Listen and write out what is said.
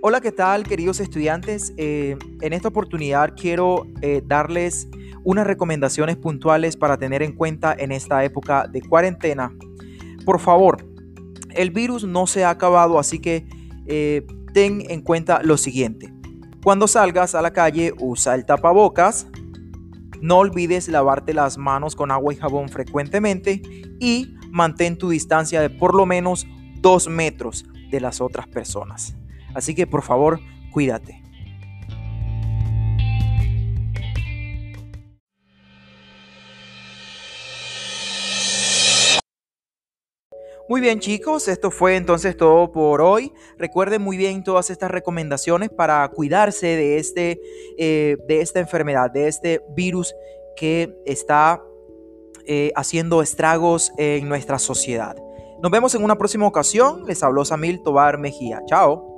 Hola, ¿qué tal queridos estudiantes? Eh, en esta oportunidad quiero eh, darles unas recomendaciones puntuales para tener en cuenta en esta época de cuarentena. Por favor, el virus no se ha acabado, así que eh, ten en cuenta lo siguiente. Cuando salgas a la calle, usa el tapabocas. No olvides lavarte las manos con agua y jabón frecuentemente y mantén tu distancia de por lo menos dos metros de las otras personas. Así que por favor, cuídate. Muy bien chicos, esto fue entonces todo por hoy. Recuerden muy bien todas estas recomendaciones para cuidarse de, este, eh, de esta enfermedad, de este virus que está eh, haciendo estragos en nuestra sociedad. Nos vemos en una próxima ocasión. Les habló Samil Tobar Mejía. Chao.